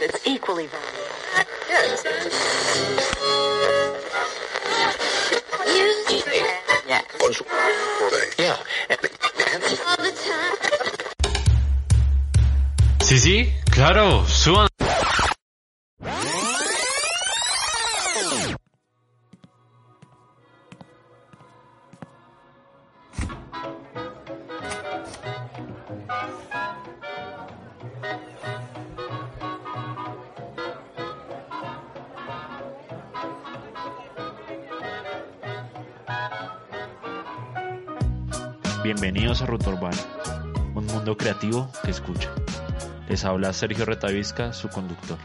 It's equally valuable. Yeah. Yeah. Sí, sí, claro, suban. Que escucha. Les habla Sergio Retavisca, su conductor.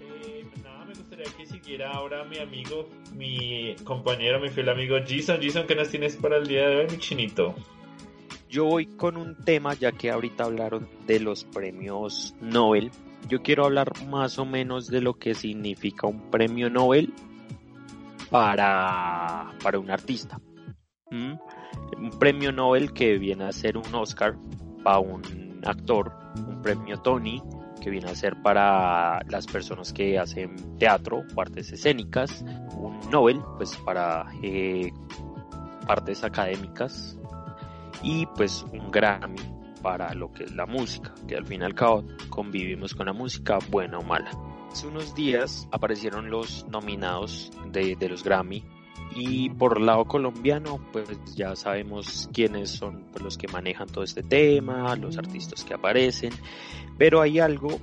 Eh, nada, me gustaría que siguiera ahora mi amigo, mi compañero, mi fiel amigo Jason. Jason, ¿qué nos tienes para el día de hoy, mi chinito? Yo voy con un tema, ya que ahorita hablaron de los premios Nobel. Yo quiero hablar más o menos de lo que significa un premio Nobel para, para un artista. ¿Mm? Un premio Nobel que viene a ser un Oscar para un actor, un premio Tony que viene a ser para las personas que hacen teatro o artes escénicas, un Nobel pues para eh, artes académicas y pues un Grammy para lo que es la música, que al fin y al cabo convivimos con la música, buena o mala. Hace unos días aparecieron los nominados de, de los Grammy y por lado colombiano, pues ya sabemos quiénes son pues, los que manejan todo este tema, los artistas que aparecen, pero hay algo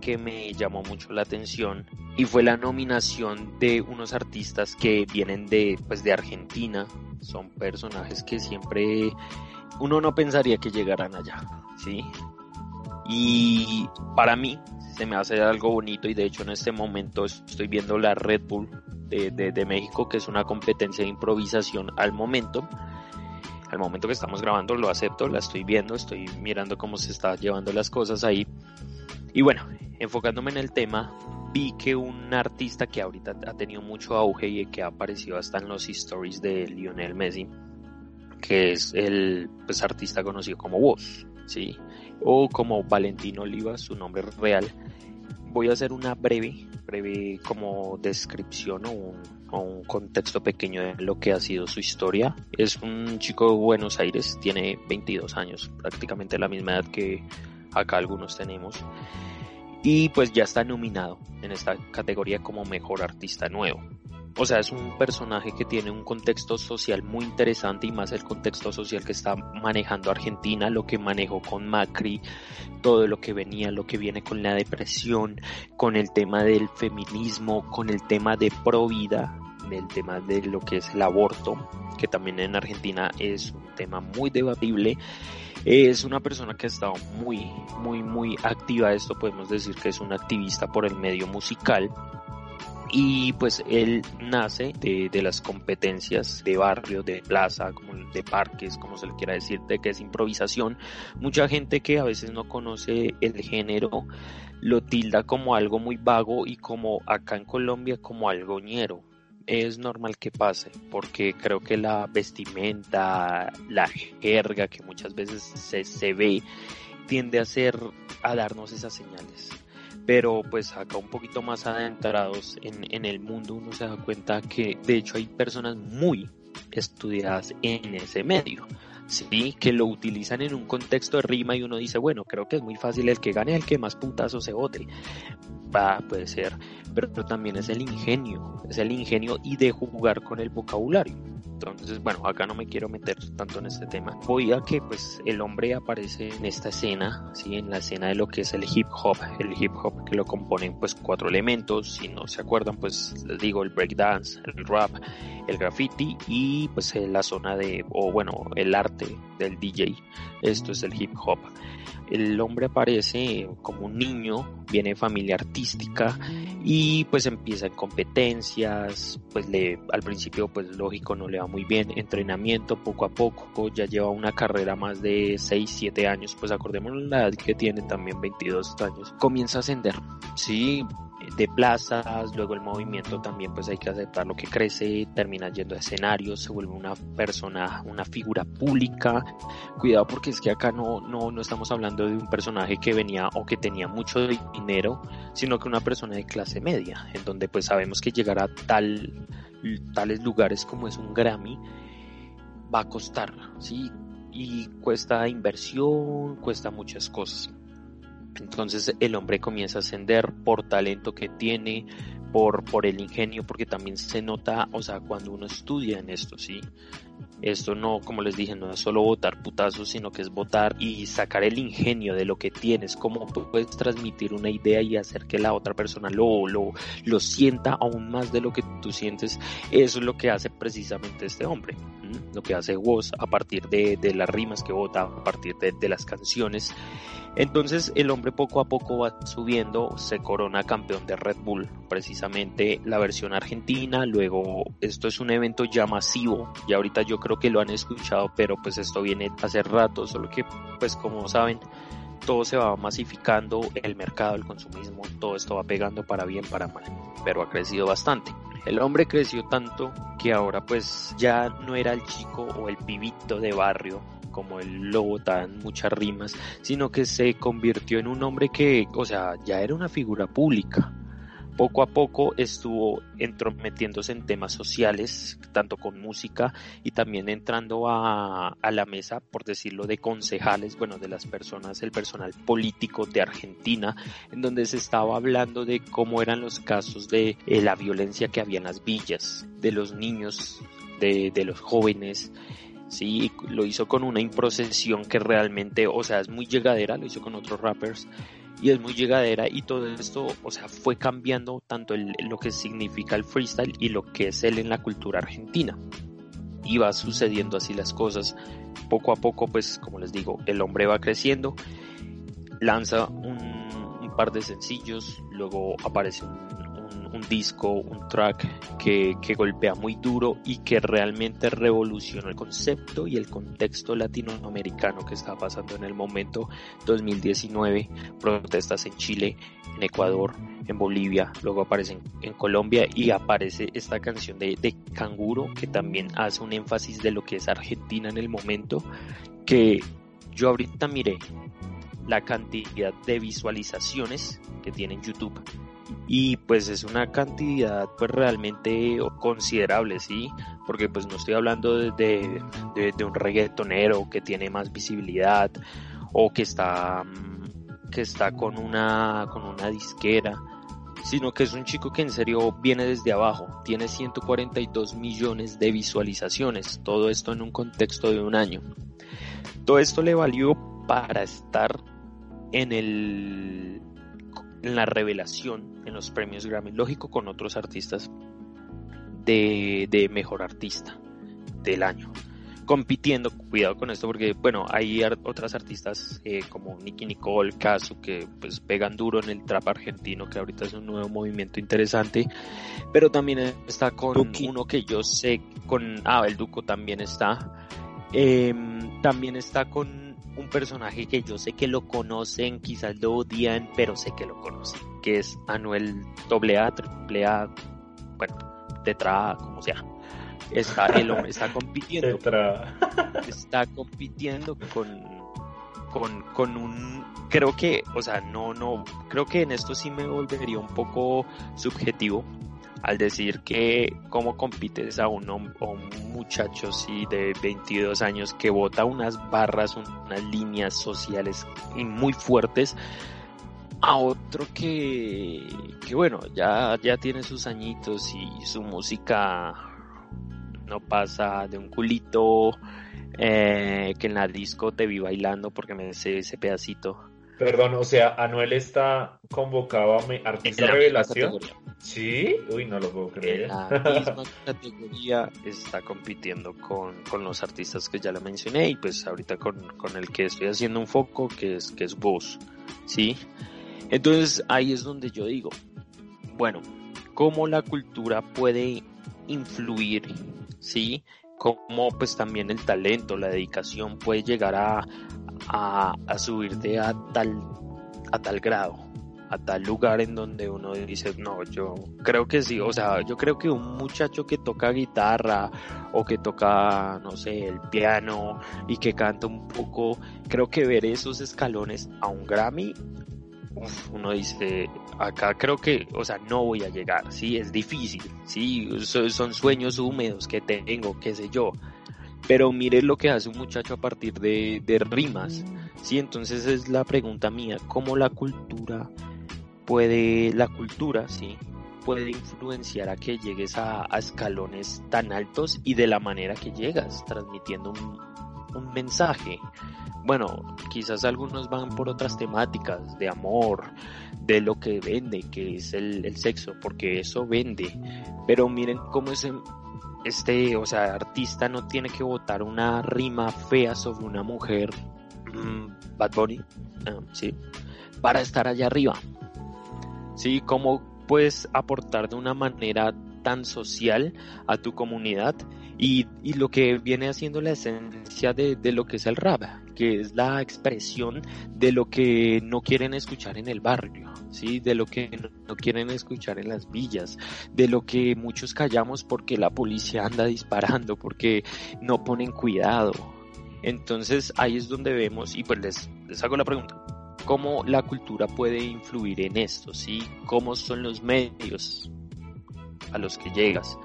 que me llamó mucho la atención y fue la nominación de unos artistas que vienen de, pues, de Argentina, son personajes que siempre uno no pensaría que llegaran allá, ¿sí? Y para mí se me hace algo bonito y de hecho en este momento estoy viendo la Red Bull de, México, que es una competencia de improvisación al momento. Al momento que estamos grabando lo acepto, la estoy viendo, estoy mirando cómo se está llevando las cosas ahí. Y bueno, enfocándome en el tema, vi que un artista que ahorita ha tenido mucho auge y que ha aparecido hasta en los stories de Lionel Messi, que es el pues, artista conocido como Woz, ¿sí? o como Valentino Oliva, su nombre real. Voy a hacer una breve, breve como descripción o un, o un, contexto pequeño de lo que ha sido su historia. Es un chico de Buenos Aires, tiene 22 años, prácticamente la misma edad que acá algunos tenemos. Y pues ya está nominado en esta categoría como mejor artista nuevo. O sea, es un personaje que tiene un contexto social muy interesante y más el contexto social que está manejando Argentina, lo que manejó con Macri, todo lo que venía, lo que viene con la depresión, con el tema del feminismo, con el tema de pro vida, el tema de lo que es el aborto, que también en Argentina es un tema muy debatible. Es una persona que ha estado muy, muy, muy activa. Esto podemos decir que es un activista por el medio musical y pues él nace de, las competencias de barrio, de plaza, de parques, como se le quiera decir, de que es improvisación. Mucha gente que a veces no conoce el género lo tilda como algo muy vago y como acá en Colombia como algo ñero. Es normal que pase, porque creo que la vestimenta, la jerga que muchas veces se, se ve, tiende a ser, a darnos esas señales pero pues acá un poquito más adentrados en, en, el mundo uno se da cuenta que de hecho hay personas muy estudiadas en ese medio, sí, que lo utilizan en un contexto de rima y uno dice, bueno, creo que es muy fácil el que gane el que más puntazos se bote, va, puede ser, pero, pero también es el ingenio, es el ingenio y de jugar con el vocabulario. Entonces, bueno, acá no me quiero meter tanto en este tema. Voy a que pues el hombre aparece en esta escena, sí, en la escena de lo que es el hip hop, el hip hop que lo componen pues cuatro elementos, si no se acuerdan pues les digo el breakdance, el rap, el graffiti y pues la zona de, o bueno, el arte del DJ. Esto es el hip hop. El hombre aparece como un niño, viene de familia artística y pues empieza en competencias, pues le, al principio pues lógico no le va muy bien, entrenamiento poco a poco, ya lleva una carrera más de 6, 7 años, pues acordémonos la edad que tiene también 22 años, comienza a ascender, sí, de plazas, luego el movimiento también pues hay que aceptar lo que crece, termina yendo a escenarios, se vuelve una persona, una figura pública. Cuidado porque es que acá no, no, no estamos hablando de un personaje que venía o que tenía mucho dinero, sino que una persona de clase media, en donde pues sabemos que llegar a tal, tales lugares como es un Grammy va a costar, ¿sí? Y cuesta inversión, cuesta muchas cosas. Entonces el hombre comienza a ascender por talento que tiene, por, por el ingenio, porque también se nota, o sea, cuando uno estudia en esto, ¿sí? Esto no, como les dije, no es solo votar putazos, sino que es votar y sacar el ingenio de lo que tienes, cómo puedes transmitir una idea y hacer que la otra persona lo, lo, lo sienta aún más de lo que tú sientes. Eso es lo que hace precisamente este hombre, lo que hace Woz a partir de, de, las rimas que vota, a partir de, de las canciones. Entonces el hombre poco a poco va subiendo, se corona campeón de Red Bull, precisamente la versión argentina, luego esto es un evento ya masivo, y ahorita yo creo que lo han escuchado, pero pues esto viene hace rato, solo que pues como saben, todo se va masificando, el mercado, el consumismo, todo esto va pegando para bien, para mal, pero ha crecido bastante. El hombre creció tanto que ahora pues ya no era el chico o el pibito de barrio como el lobo tan muchas rimas, sino que se convirtió en un hombre que, o sea, ya era una figura pública. Poco a poco estuvo entrometiéndose en temas sociales, tanto con música y también entrando a, la mesa, por decirlo, de concejales, bueno, de las personas, el personal político de Argentina, en donde se estaba hablando de cómo eran los casos de eh, la violencia que había en las villas, de los niños, de los jóvenes, Sí, lo hizo con una improcesión que realmente, o sea, es muy llegadera, lo hizo con otros rappers y es muy llegadera y todo esto, o sea, fue cambiando tanto lo que significa el freestyle y lo que es él en la cultura argentina. Y va sucediendo así las cosas. Poco a poco, pues, como les digo, el hombre va creciendo, lanza un, un par de sencillos, luego aparece un, un disco, un track que, que, golpea muy duro y que realmente revolucionó el concepto y el contexto latinoamericano que estaba pasando en el momento. 2019, protestas en Chile, en Ecuador, en Bolivia, luego aparece en, Colombia y aparece esta canción de, de Canguro que también hace un énfasis de lo que es Argentina en el momento, que yo ahorita miré la cantidad de visualizaciones que tiene en YouTube y pues es una cantidad pues realmente considerable, ¿sí? Porque pues no estoy hablando de, de, un reggaetonero que tiene más visibilidad o que está, que está con, una, con una disquera, sino que es un chico que en serio viene desde abajo, tiene 142 millones de visualizaciones, todo esto en un contexto de un año. Todo esto le valió para estar en el en la revelación en los premios Grammy, lógico con otros artistas de, de mejor artista del año. Compitiendo, cuidado con esto porque, bueno, hay otras artistas eh, como Nicky Nicole, Casu, que pues pegan duro en el trap argentino, que ahorita es un nuevo movimiento interesante, pero también está con Duki. uno que yo sé, con, ah, el Duco también está, eh, también está con un personaje que yo sé que lo conocen, quizás lo odian, pero sé que lo conocen, que es Anuel AA, AAA, bueno, Tetra, como sea. Está, el hombre está compitiendo. está compitiendo con, con, con un, creo que, o sea, no, no, creo que en esto sí me volvería un poco subjetivo, al decir que cómo compites a un, a un muchacho sí, de 22 años que bota unas barras, unas líneas sociales muy fuertes a otro que, que bueno, ya, ya tiene sus añitos y su música no pasa de un culito eh, que en la disco te vi bailando porque me sé ese pedacito. Perdón, o sea, Anuel está convocado a artista revelación. Sí, uy, no lo puedo creer. En la misma categoría está compitiendo con, con, los artistas que ya le mencioné y pues ahorita con, con, el que estoy haciendo un foco que es que es vos, ¿sí? Entonces ahí es donde yo digo, bueno, cómo la cultura puede influir, ¿sí? Cómo pues también el talento, la dedicación puede llegar a, a, a subirte a tal, a tal grado, a tal lugar en donde uno dice, no, yo creo que sí, o sea, yo creo que un muchacho que toca guitarra o que toca, no sé, el piano y que canta un poco, creo que ver esos escalones a un Grammy, uno dice, acá creo que, o sea, no voy a llegar, sí, es difícil, sí, son sueños húmedos que tengo, qué sé yo, pero mire lo que hace un muchacho a partir de, de rimas, sí, entonces es la pregunta mía, ¿cómo la cultura puede, la cultura, sí, puede influenciar a que llegues a, escalones tan altos y de la manera que llegas, transmitiendo un, un mensaje. Bueno, quizás algunos van por otras temáticas de amor, de lo que vende, que es el, el sexo, porque eso vende. Pero miren cómo ese, este, o sea, artista no tiene que botar una rima fea sobre una mujer, mm, Bad Bunny, ah, sí, para estar allá arriba. Sí, cómo puedes aportar de una manera tan social a tu comunidad y, y lo que viene haciendo la esencia de, de, lo que es el rap, que es la expresión de lo que no quieren escuchar en el barrio, ¿sí? de lo que no, quieren escuchar en las villas, de lo que muchos callamos porque la policía anda disparando, porque no ponen cuidado. Entonces ahí es donde vemos, y pues les, les hago la pregunta, ¿cómo la cultura puede influir en esto? ¿sí? ¿Cómo son los medios a los que llegas?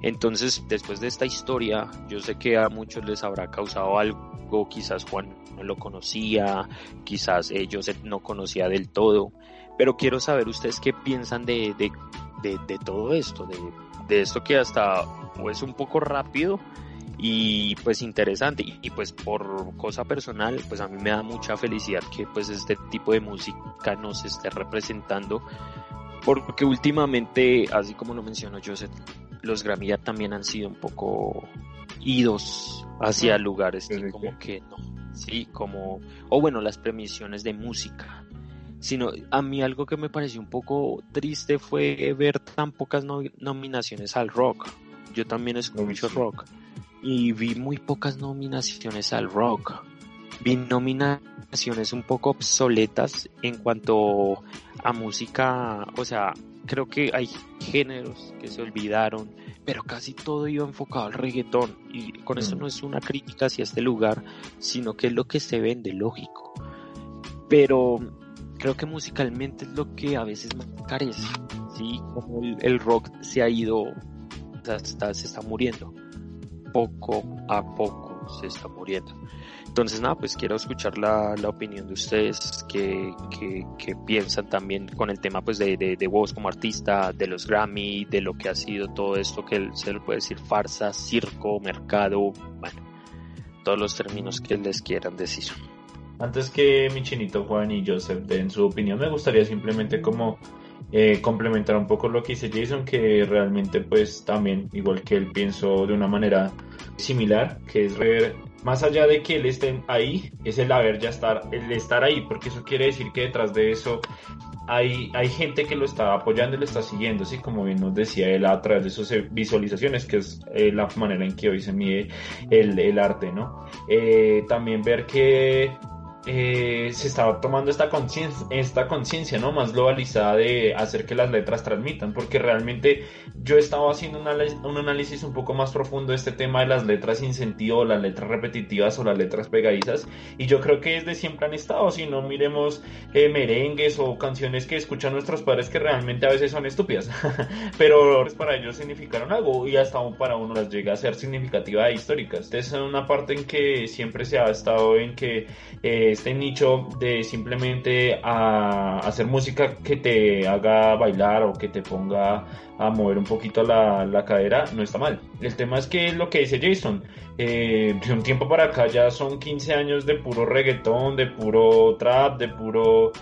Entonces, después de esta historia, yo sé que a muchos les habrá causado algo, quizás Juan no lo conocía, quizás ellos no conocía del todo, pero quiero saber ustedes qué piensan de, de, de, todo esto, de, de esto que hasta es un poco rápido y pues interesante y, pues por cosa personal pues a mí me da mucha felicidad que pues este tipo de música nos esté representando porque últimamente así como lo mencionó Joseph los Grammy ya también han sido un poco idos hacia lugares como que no, sí, como, o bueno, las premisiones de música. Sino, a mí algo que me pareció un poco triste fue ver tan pocas nominaciones al rock. Yo también escucho rock y vi muy pocas nominaciones al rock. Vi nominaciones un poco obsoletas en cuanto a música, o sea, creo que hay géneros que se olvidaron, pero casi todo iba enfocado al reggaetón. Y con eso mm. no es una crítica hacia este lugar, sino que es lo que se vende, lógico. Pero creo que musicalmente es lo que a veces me carece. Sí, como el, rock se ha ido, hasta se está muriendo. Poco a poco se está muriendo. Entonces, nada, pues quiero escuchar la, la opinión de ustedes, que, que, piensan también con el tema pues de, de, de, vos como artista, de los Grammy, de lo que ha sido todo esto que se le puede decir farsa, circo, mercado, bueno, todos los términos que les quieran decir. Antes que mi chinito Juan y Joseph den su opinión, me gustaría simplemente como eh, complementar un poco lo que dice Jason, que realmente pues también, igual que él, pienso de una manera similar, que es ver más allá de que él esté ahí, es el haber ya estar, el estar ahí, porque eso quiere decir que detrás de eso hay, hay gente que lo está apoyando y lo está siguiendo, así como bien nos decía él a través de sus visualizaciones, que es eh, la manera en que hoy se mide el, el arte, ¿no? Eh, también ver que eh, se estaba tomando esta conciencia, esta conciencia, ¿no? Más globalizada de hacer que las letras transmitan, porque realmente yo estaba haciendo un, análisis un poco más profundo de este tema de las letras sin sentido, las letras repetitivas o las letras pegadizas, y yo creo que desde siempre han estado, si no miremos eh, merengues o canciones que escuchan nuestros padres que realmente a veces son estúpidas, pero para ellos significaron algo y hasta para uno las llega a ser significativas e históricas. Entonces es una parte en que siempre se ha estado en que eh, este nicho de simplemente hacer música que te haga bailar o que te ponga a mover un poquito la, la cadera, no está mal. El tema es que lo que dice Jason, eh, de un tiempo para acá ya son 15 años de puro reggaetón, de puro trap, de puro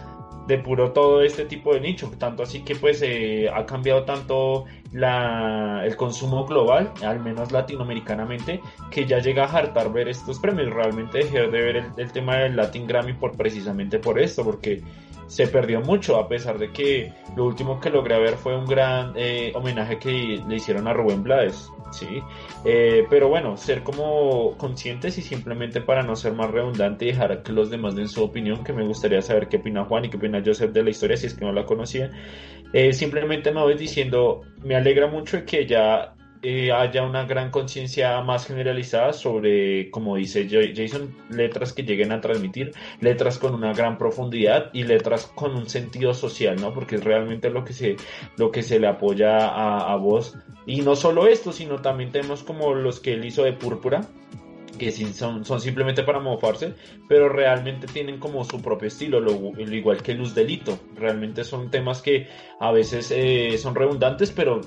de puro todo este tipo de nicho, tanto así que pues eh, ha cambiado tanto la, el consumo global, al menos latinoamericanamente, que ya llega a hartar ver estos premios. Realmente dejé de ver el, tema del Latin Grammy por precisamente por esto, porque se perdió mucho, a pesar de que lo último que logré ver fue un gran eh, homenaje que le hicieron a Rubén Blades, ¿sí? Eh, pero bueno, ser como conscientes y simplemente para no ser más redundante y dejar que los demás den su opinión, que me gustaría saber qué opina Juan y qué opina Joseph de la historia, si es que no la conocía. Eh, simplemente me voy diciendo, me alegra mucho que ya eh, haya una gran conciencia más generalizada sobre, como dice Jason, letras que lleguen a transmitir, letras con una gran profundidad y letras con un sentido social, ¿no? Porque es realmente lo que se, lo que se le apoya a, a vos. Y no solo esto, sino también tenemos como los que él hizo de Púrpura, que son, son simplemente para mofarse, pero realmente tienen como su propio estilo, lo, igual que Luz Delito. Realmente son temas que a veces eh, son redundantes, pero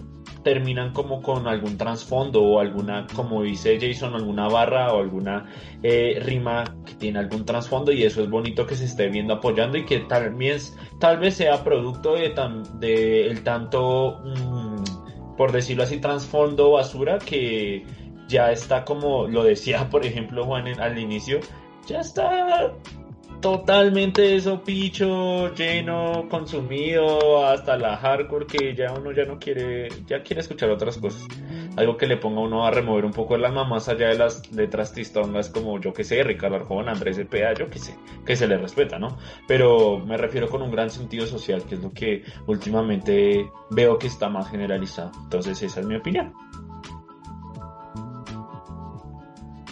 terminan como con algún trasfondo o alguna, como dice Jason, alguna barra o alguna eh, rima que tiene algún trasfondo y eso es bonito que se esté viendo apoyando y que vez, tal vez sea producto de, de el tanto, mm, por decirlo así, trasfondo basura que ya está como lo decía, por ejemplo, Juan al inicio, ya está totalmente eso picho, lleno, consumido, hasta la hardcore que ya uno ya no quiere, ya quiere escuchar otras cosas. Algo que le ponga uno a remover un poco el alma más allá de las letras tristongas como yo que sé, Ricardo Arjona, Andrés Cepeda, yo que sé, que se le respeta, ¿no? Pero me refiero con un gran sentido social, que es lo que últimamente veo que está más generalizado. Entonces esa es mi opinión.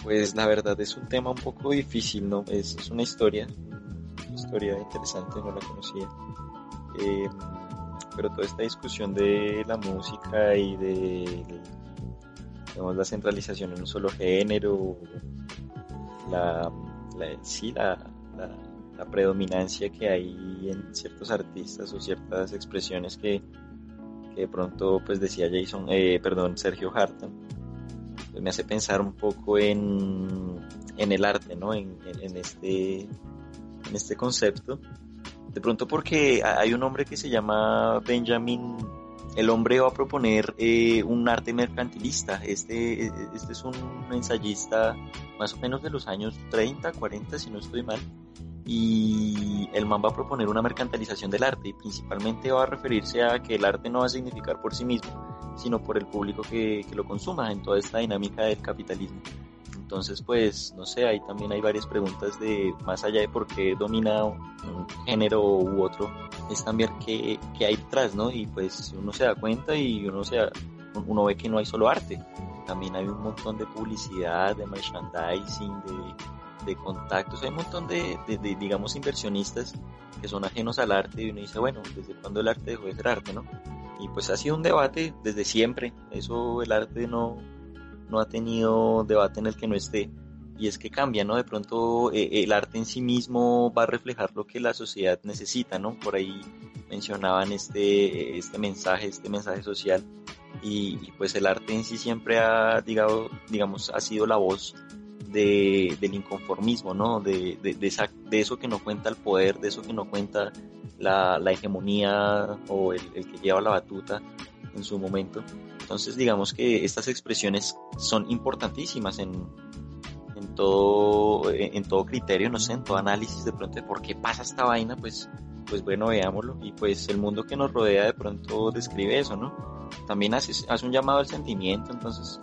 Pues la verdad es un tema un poco difícil, ¿no? Es, una historia, una historia interesante, no la conocía. Eh, pero toda esta discusión de la música y de, la centralización en un solo género, la, sí, la, la, predominancia que hay en ciertos artistas o ciertas expresiones que, que de pronto, pues decía Jason, eh, perdón, Sergio Hartan, me hace pensar un poco en, en el arte, ¿no? En, este, en este concepto. De pronto porque hay un hombre que se llama Benjamin, el hombre va a proponer eh, un arte mercantilista. Este, este es un ensayista más o menos de los años 30, 40, si no estoy mal. Y el man va a proponer una mercantilización del arte y principalmente va a referirse a que el arte no va a significar por sí mismo, sino por el público que, que lo consuma en toda esta dinámica del capitalismo. Entonces, pues, no sé, ahí también hay varias preguntas de, más allá de por qué domina un género u otro, es también qué, qué hay detrás, ¿no? Y pues uno se da cuenta y uno, se, uno ve que no hay solo arte, también hay un montón de publicidad, de merchandising, de, de contactos, hay un montón de, de, de, digamos, inversionistas que son ajenos al arte y uno dice, bueno, ¿desde cuándo el arte dejó de ser arte, no? Y pues ha sido un debate desde siempre. Eso el arte no, no ha tenido debate en el que no esté. Y es que cambia, ¿no? De pronto eh, el arte en sí mismo va a reflejar lo que la sociedad necesita, ¿no? Por ahí mencionaban este, este mensaje, este mensaje social. Y, pues el arte en sí siempre ha, digamos, digamos ha sido la voz de, del inconformismo, ¿no? De, de, esa, de eso que no cuenta el poder, de eso que no cuenta la, hegemonía o el, el, que lleva la batuta en su momento. Entonces digamos que estas expresiones son importantísimas en, en, todo, en, todo criterio, no sé, en todo análisis de pronto de por qué pasa esta vaina, pues, pues bueno, veámoslo. Y pues el mundo que nos rodea de pronto describe eso, ¿no? También hace, hace un llamado al sentimiento, entonces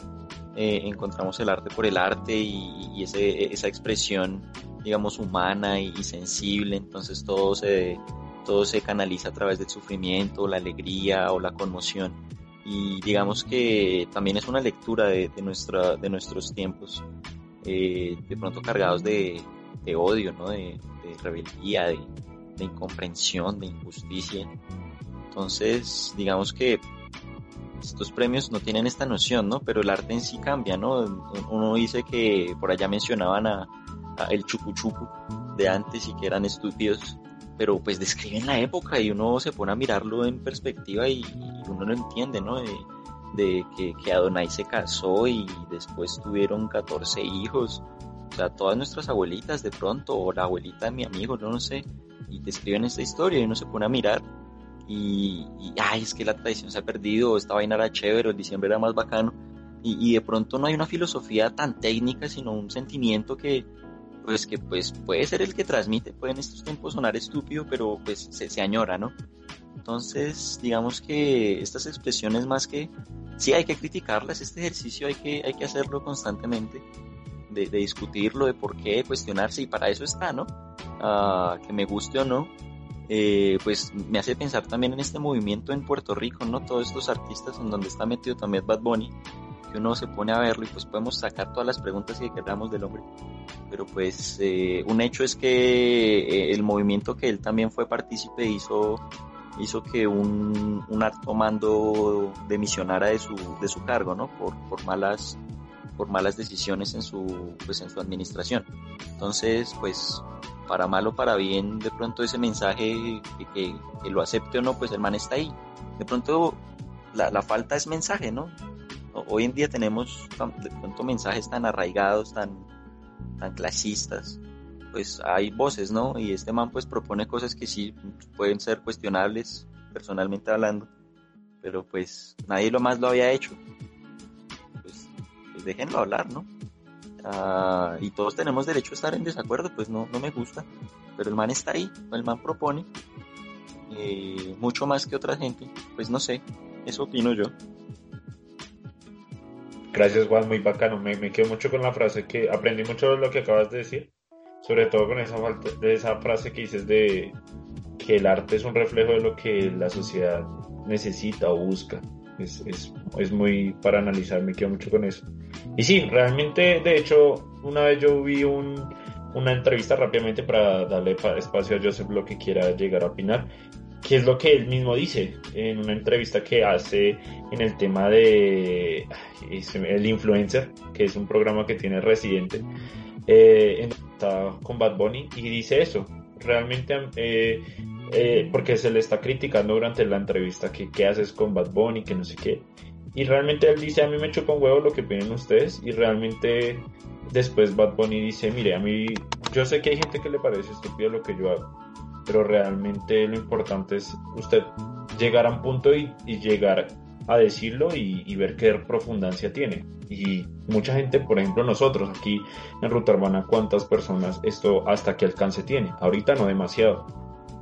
eh, encontramos el arte por el arte y, y ese, esa expresión, digamos, humana y, y sensible, entonces todo se todo se canaliza a través del sufrimiento, la alegría o la conmoción. Y digamos que también es una lectura de, de, nuestra, de nuestros tiempos, eh, de pronto cargados de, de odio, ¿no? de, de rebeldía, de, de, incomprensión, de injusticia. Entonces, digamos que estos premios no tienen esta noción, ¿no? Pero el arte en sí cambia, ¿no? Uno dice que por allá mencionaban a, a el chucuchucu de antes y que eran estúpidos pero pues describen la época y uno se pone a mirarlo en perspectiva y, uno no entiende, ¿no? De, de que, que, Adonai se casó y después tuvieron 14 hijos. O sea, todas nuestras abuelitas de pronto, o la abuelita de mi amigo, no, sé, y describen esta historia y uno se pone a mirar y, ay, es que la tradición se ha perdido, esta vaina era chévere, el diciembre era más bacano, y, de pronto no hay una filosofía tan técnica, sino un sentimiento que, pues, que pues, puede ser el que transmite, puede en estos tiempos sonar estúpido, pero pues se, se añora, ¿no? Entonces, digamos que estas expresiones más que, sí hay que criticarlas, este ejercicio hay que, hay que hacerlo constantemente, de, discutirlo, de por qué, cuestionarse, y para eso está, ¿no? Ah, que me guste o no, eh, pues me hace pensar también en este movimiento en Puerto Rico, ¿no? Todos estos artistas en donde está metido también Bad Bunny, que uno se pone a verlo y pues podemos sacar todas las preguntas que queramos del hombre. Pero pues eh, un hecho es que eh, el movimiento que él también fue partícipe hizo hizo que un, un alto mando demisionara de su, de su cargo, ¿no? Por, por malas por malas decisiones en su pues en su administración. Entonces, pues para mal o para bien, de pronto ese mensaje que, que, lo acepte o no, pues el man está ahí. De pronto la, la falta es mensaje, ¿no? Hoy en día tenemos de pronto mensajes tan arraigados, tan, tan clasistas, pues hay voces, ¿no? Y este man pues propone cosas que sí pueden ser cuestionables, personalmente hablando, pero pues nadie lo más lo había hecho. Pues, pues déjenlo hablar, ¿no? Ah, y todos tenemos derecho a estar en desacuerdo, pues no, no me gusta, pero el man está ahí, el man propone eh, mucho más que otra gente, pues no sé, eso opino yo. Gracias Juan, muy bacano, me, me quedo mucho con la frase que aprendí mucho de lo que acabas de decir sobre todo con esa, de esa frase que dices de que el arte es un reflejo de lo que la sociedad necesita o busca. Es, es, es, muy para analizar, me quedo mucho con eso. Y sí, realmente, de hecho, una vez yo vi un, una entrevista rápidamente para darle espacio a Joseph lo que quiera llegar a opinar, que es lo que él mismo dice en una entrevista que hace en el tema de el influencer, que es un programa que tiene Residente, eh, está con Bad Bunny y dice eso. Realmente, eh, eh, porque se le está criticando durante la entrevista que qué haces con Bad Bunny, que no sé qué. Y realmente él dice, a mí me chupa un huevo lo que opinen ustedes. Y realmente después Bad Bunny dice, mire, a mí, yo sé que hay gente que le parece estúpido lo que yo hago. Pero realmente lo importante es usted llegar a un punto y, y llegar a decirlo y, ver qué profundancia tiene. Y mucha gente, por ejemplo nosotros aquí en Ruta Urbana, ¿cuántas personas esto hasta qué alcance tiene? Ahorita no demasiado.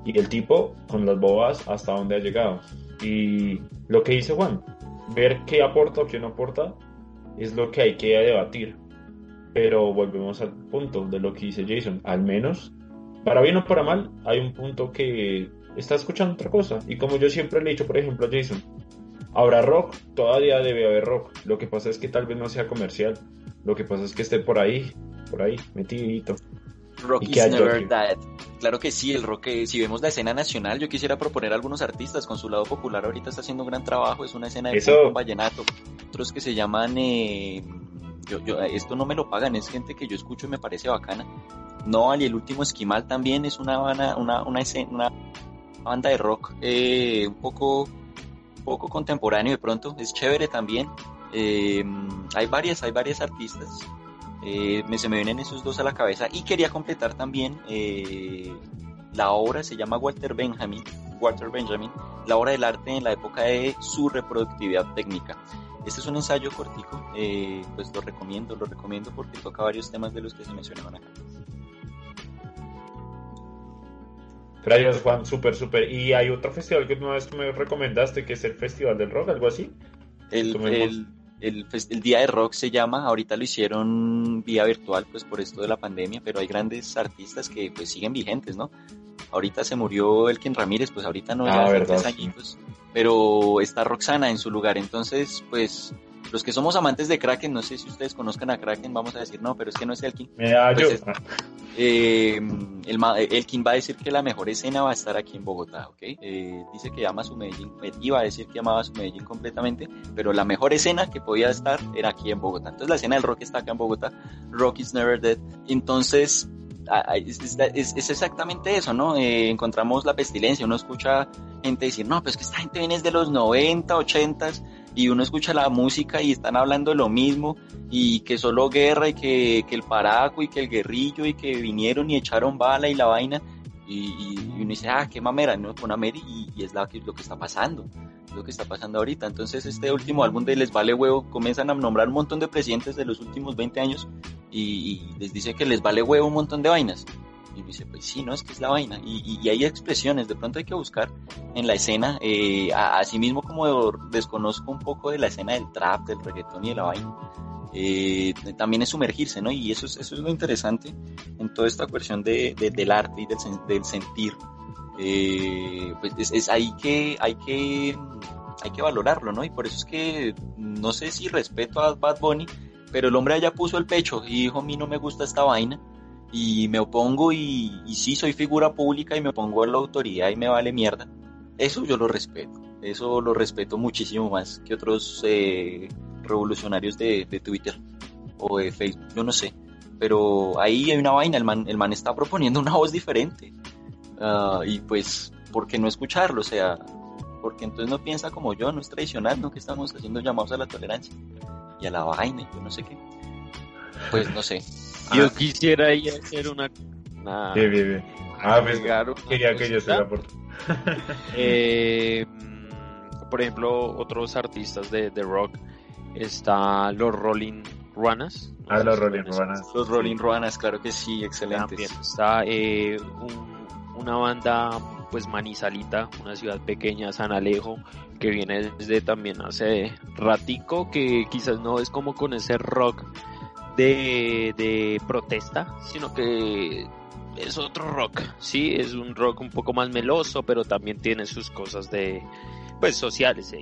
Y el tipo, con las bobas, hasta dónde ha llegado. Y lo que dice Juan, ver qué aporta o qué no aporta, es lo que hay que debatir. Pero volvemos al punto de lo que dice Jason. Al menos, para bien o para mal, hay un punto que está escuchando otra cosa. Y como yo siempre le he dicho, por ejemplo, a Jason, Ahora rock, todavía debe haber rock. Lo que pasa es que tal vez no sea comercial. Lo que pasa es que esté por ahí, por ahí, metidito. Rock is never dead. Claro que sí, el rock, si vemos la escena nacional, yo quisiera proponer a algunos artistas con su lado popular, ahorita está haciendo un gran trabajo, es una escena de Eso... vallenato. Otros que se llaman, eh, yo, esto no me lo pagan, es gente que yo escucho y me parece bacana. No, y el último Esquimal también es una, una, una, una banda de rock eh, un poco poco contemporáneo de pronto, es chévere también. Eh, hay varias, hay varias artistas. Eh, me, se me vienen esos dos a la cabeza y quería completar también eh, la obra, se llama Walter Benjamin, Walter Benjamin, la obra del arte en la época de su reproductividad técnica. Este es un ensayo cortico, pues lo recomiendo, lo recomiendo porque toca varios temas de los que se mencionaban acá. Gracias, Juan, súper, súper. Y hay otro festival que una vez tú me recomendaste, que es el Festival del Rock, algo así. El, el, el, el, Día de Rock se llama, ahorita lo hicieron vía virtual, pues por esto de la pandemia, pero hay grandes artistas que pues siguen vigentes, ¿no? Ahorita se murió Elkin Ramírez, pues ahorita no, ah, ya verdad, añitos, pero está Roxana en su lugar, entonces pues los que somos amantes de Kraken, no sé si ustedes conozcan a Kraken, vamos a decir, no, pero es que no es Elkin. Pues eh, Elkin va a decir que la mejor escena va a estar aquí en Bogotá, ¿ok? Eh, dice que ama su Medellín, eh, iba a decir que amaba su Medellín completamente, pero la mejor escena que podía estar era aquí en Bogotá. Entonces la escena del rock está acá en Bogotá, Rock is Never Dead. Entonces, es, exactamente eso, ¿no? encontramos la pestilencia, uno escucha gente decir, no, pues que esta gente viene desde los 90, 80 y uno escucha la música y están hablando lo mismo y que solo guerra y que, que el paraco y que el guerrillo y que vinieron y echaron bala y la vaina Y, uno dice, ah, qué mamera, ¿no? Con Amer y, y es lo que, lo que está pasando, lo que está pasando ahorita. Entonces este último álbum de Les Vale Huevo comienzan a nombrar un montón de presidentes de los últimos 20 años y, les dice que les vale huevo un montón de vainas. Y dice, pues sí, no, es que es la vaina. Y, y, hay expresiones, de pronto hay que buscar en la escena, eh, así mismo como desconozco un poco de la escena del trap, del reggaetón y de la vaina, eh, también es sumergirse, ¿no? Y eso es, eso es lo interesante en toda esta cuestión de, del arte y del, del sentir. Eh, pues es, es, ahí que hay que hay que valorarlo, ¿no? Y por eso es que no sé si respeto a Bad Bunny, pero el hombre allá puso el pecho y dijo, a mí no me gusta esta vaina y me opongo y, y sí soy figura pública y me opongo a la autoridad y me vale mierda. Eso yo lo respeto, eso lo respeto muchísimo más que otros eh, revolucionarios de, Twitter o de Facebook, yo no sé. Pero ahí hay una vaina, el man, el man está proponiendo una voz diferente. Ah, y pues, ¿por qué no escucharlo? O sea, porque entonces no piensa como yo, no es tradicional, ¿no? Que estamos haciendo llamados a la tolerancia y a la vaina, yo no sé qué. Pues no sé. Yo ah. quisiera ir a hacer una. bien, bien, bien. Ah, pues quería que yo se la eh, por ejemplo, otros artistas de, de rock está los Rolling Ruanas. Ah, los Rolling Ruanas. Los Rolling Ruanas, claro que sí, excelente. está eh, una banda pues Manizalita, una ciudad pequeña, San Alejo, que viene desde también hace ratico, que quizás no es como con ese rock de, protesta, sino que es otro rock, sí, es un rock un poco más meloso, pero también tiene sus cosas de, pues sociales e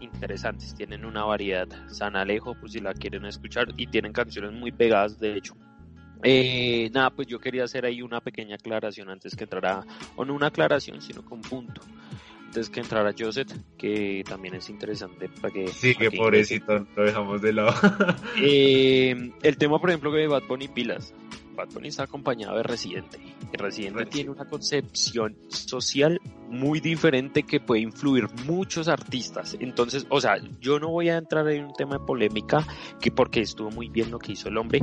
interesantes. Tienen una variedad. San Alejo, por si la quieren escuchar, y tienen canciones muy pegadas, de hecho. Eh, nada, pues yo quería hacer ahí una pequeña aclaración antes que entrara, o no una aclaración, sino con punto. Antes que entrara Joseph, que también es interesante para que... Sí, que pobrecito, lo dejamos de lado. eh, el tema, por ejemplo, de Bad Bunny Pilas. Bad Bunny está acompañado de Residente. Y Residente tiene una concepción social muy diferente que puede influir muchos artistas. Entonces, o sea, yo no voy a entrar en un tema de polémica, que porque estuvo muy bien lo que hizo el hombre,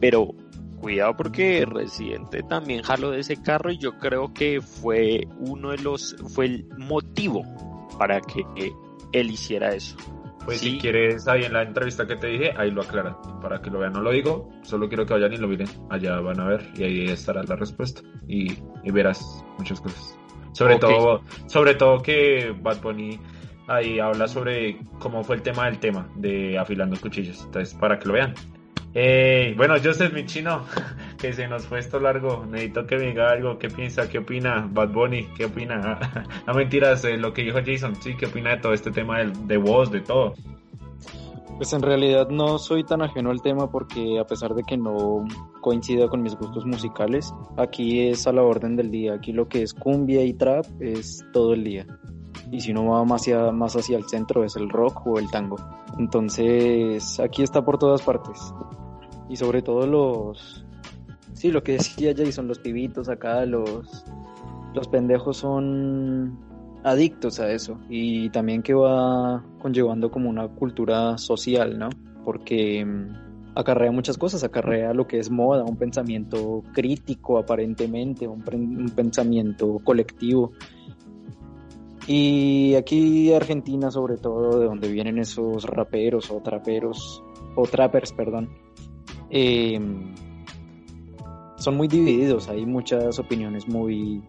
pero cuidado porque Residente también jaló de ese carro y yo creo que fue uno de los, fue el motivo para que él hiciera eso. Pues si quieres, ahí en la entrevista que te dije, ahí lo aclaran. Para que lo vean, no lo digo, solo quiero que vayan y lo miren. Allá van a ver y ahí estará la respuesta. Y, verás muchas cosas. Sobre todo, sobre todo que Bad Bunny ahí habla sobre cómo fue el tema del tema de afilando cuchillos. Entonces, para que lo vean. Eh, bueno, Joseph, mi chino, que se nos fue esto largo. Necesito que me diga algo. ¿Qué piensa? ¿Qué opina Bad Bunny? ¿Qué opina? no mentiras, eh, lo que dijo Jason. Sí, ¿qué opina de todo este tema de, de voz, de todo? Pues en realidad no soy tan ajeno al tema porque a pesar de que no coincida con mis gustos musicales, aquí es a la orden del día. Aquí lo que es cumbia y trap es todo el día y si no va más hacia, más hacia el centro es el rock o el tango. Entonces aquí está por todas partes. Y sobre todo los... Sí, lo que decía Jason, los pibitos acá, los, los pendejos son adictos a eso y también que va conllevando como una cultura social, ¿no? Porque mm, acarrea muchas cosas, acarrea lo que es moda, un pensamiento crítico aparentemente, un pensamiento colectivo y aquí Argentina sobre todo, de donde vienen esos raperos o traperos, o trappers, perdón, em, son muy divididos, hay muchas opiniones muy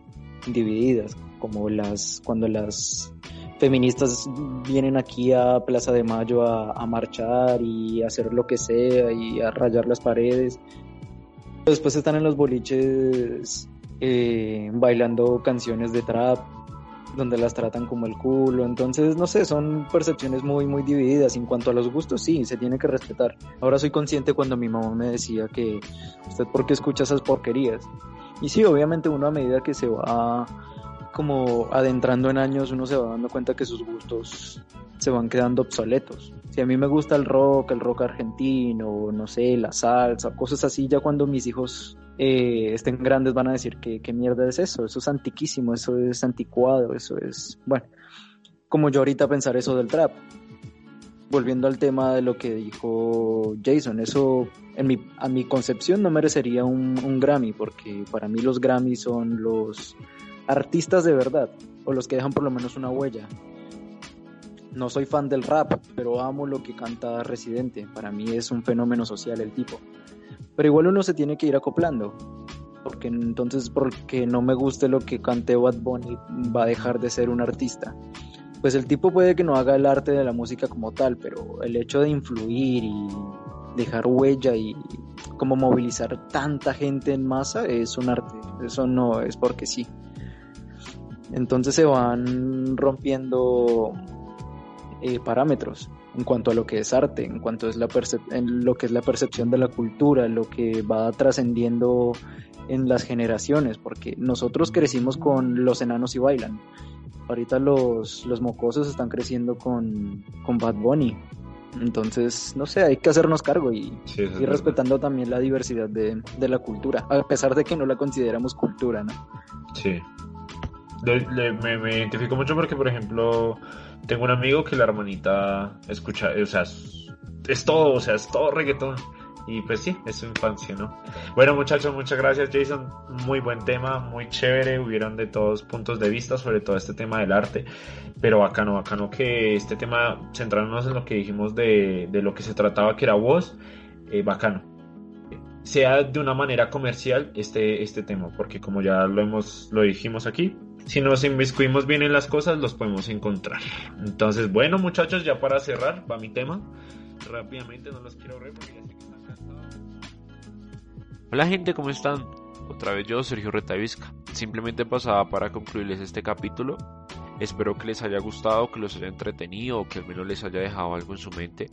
divididas, como las cuando las feministas vienen aquí a Plaza de Mayo a, marchar y hacer lo que sea y a rayar las paredes. Después están en los boliches eh, bailando canciones de trap donde las tratan como el culo. Entonces, no sé, son percepciones muy, muy divididas. En cuanto a los gustos, sí, se tiene que respetar. Ahora soy consciente cuando mi mamá me decía que, ¿usted por qué escucha esas porquerías? Y sí, obviamente uno a medida que se va como adentrando en años, uno se va dando cuenta que sus gustos se van quedando obsoletos. Si a mí me gusta el rock, el rock argentino, no sé, la salsa, cosas así, ya cuando mis hijos eh, estén grandes van a decir que qué mierda es eso, eso es antiquísimo, eso es anticuado, eso es, bueno, como yo ahorita pensar eso del trap. volviendo al tema de lo que dijo Jason, eso en mi, a mi concepción no merecería un, Grammy, porque para mí los Grammy son los artistas de verdad, o los que dejan por lo menos una huella. No soy fan del rap, pero amo lo que canta Residente. Para mí es un fenómeno social el tipo. Pero igual uno se tiene que ir acoplando. Porque entonces, porque no me guste lo que cante Bad Bunny, va a dejar de ser un artista. Pues el tipo puede que no haga el arte de la música como tal, pero el hecho de influir y dejar huella y como movilizar tanta gente en masa es un arte. Eso no es porque sí. Entonces se van rompiendo eh, parámetros en cuanto a lo que es arte, en cuanto es la en lo que es la percepción de la cultura, lo que va trascendiendo en las generaciones, porque nosotros crecimos con los enanos y bailan. Ahorita los, los mocosos están creciendo con, con Bad Bunny. Entonces, no sé, hay que hacernos cargo y ir respetando también la diversidad de, de, la cultura, a pesar de que no la consideramos cultura, ¿no? Sí. me, me identifico mucho porque, por ejemplo, tengo un amigo que la hermanita escucha, o sea, es, todo, o sea, es todo reggaetón. Y pues sí, es su infancia, ¿no? Bueno, muchachos, muchas gracias, Jason. Muy buen tema, muy chévere. Hubieron de todos puntos de vista sobre todo este tema del arte. Pero bacano, bacano que este tema, centrándonos en lo que dijimos de, de lo que se trataba, que era voz, eh, bacano. Sea de una manera comercial este, este tema, porque como ya lo hemos, lo dijimos aquí, si nos inmiscuimos bien en las cosas, los podemos encontrar. Entonces, bueno, muchachos, ya para cerrar, va mi tema. Rápidamente, no los quiero ver porque ya sé que están cansados. Hola, gente, ¿cómo están? Otra vez yo, Sergio Retavisca. Simplemente pasaba para concluirles este capítulo. Espero que les haya gustado, que los haya entretenido o que al menos les haya dejado algo en su mente.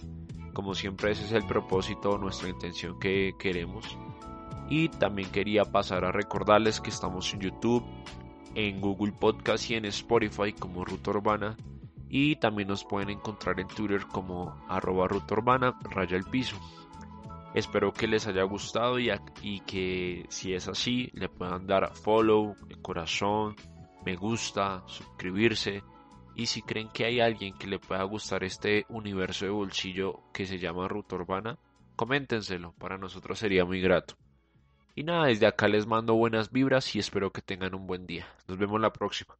Como siempre, ese es el propósito, nuestra intención que queremos. Y también quería pasar a recordarles que estamos en YouTube, en Google Podcast y en Spotify como Ruta Urbana. Y también nos pueden encontrar en Twitter como arroba Ruta Urbana, raya el piso. Espero que les haya gustado y, y que si es así le puedan dar follow, corazón, me gusta, suscribirse. Y si creen que hay alguien que le pueda gustar este universo de bolsillo que se llama Ruta Urbana, coméntenselo, para nosotros sería muy grato. Y nada, desde acá les mando buenas vibras y espero que tengan un buen día. Nos vemos la próxima.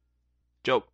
Chao.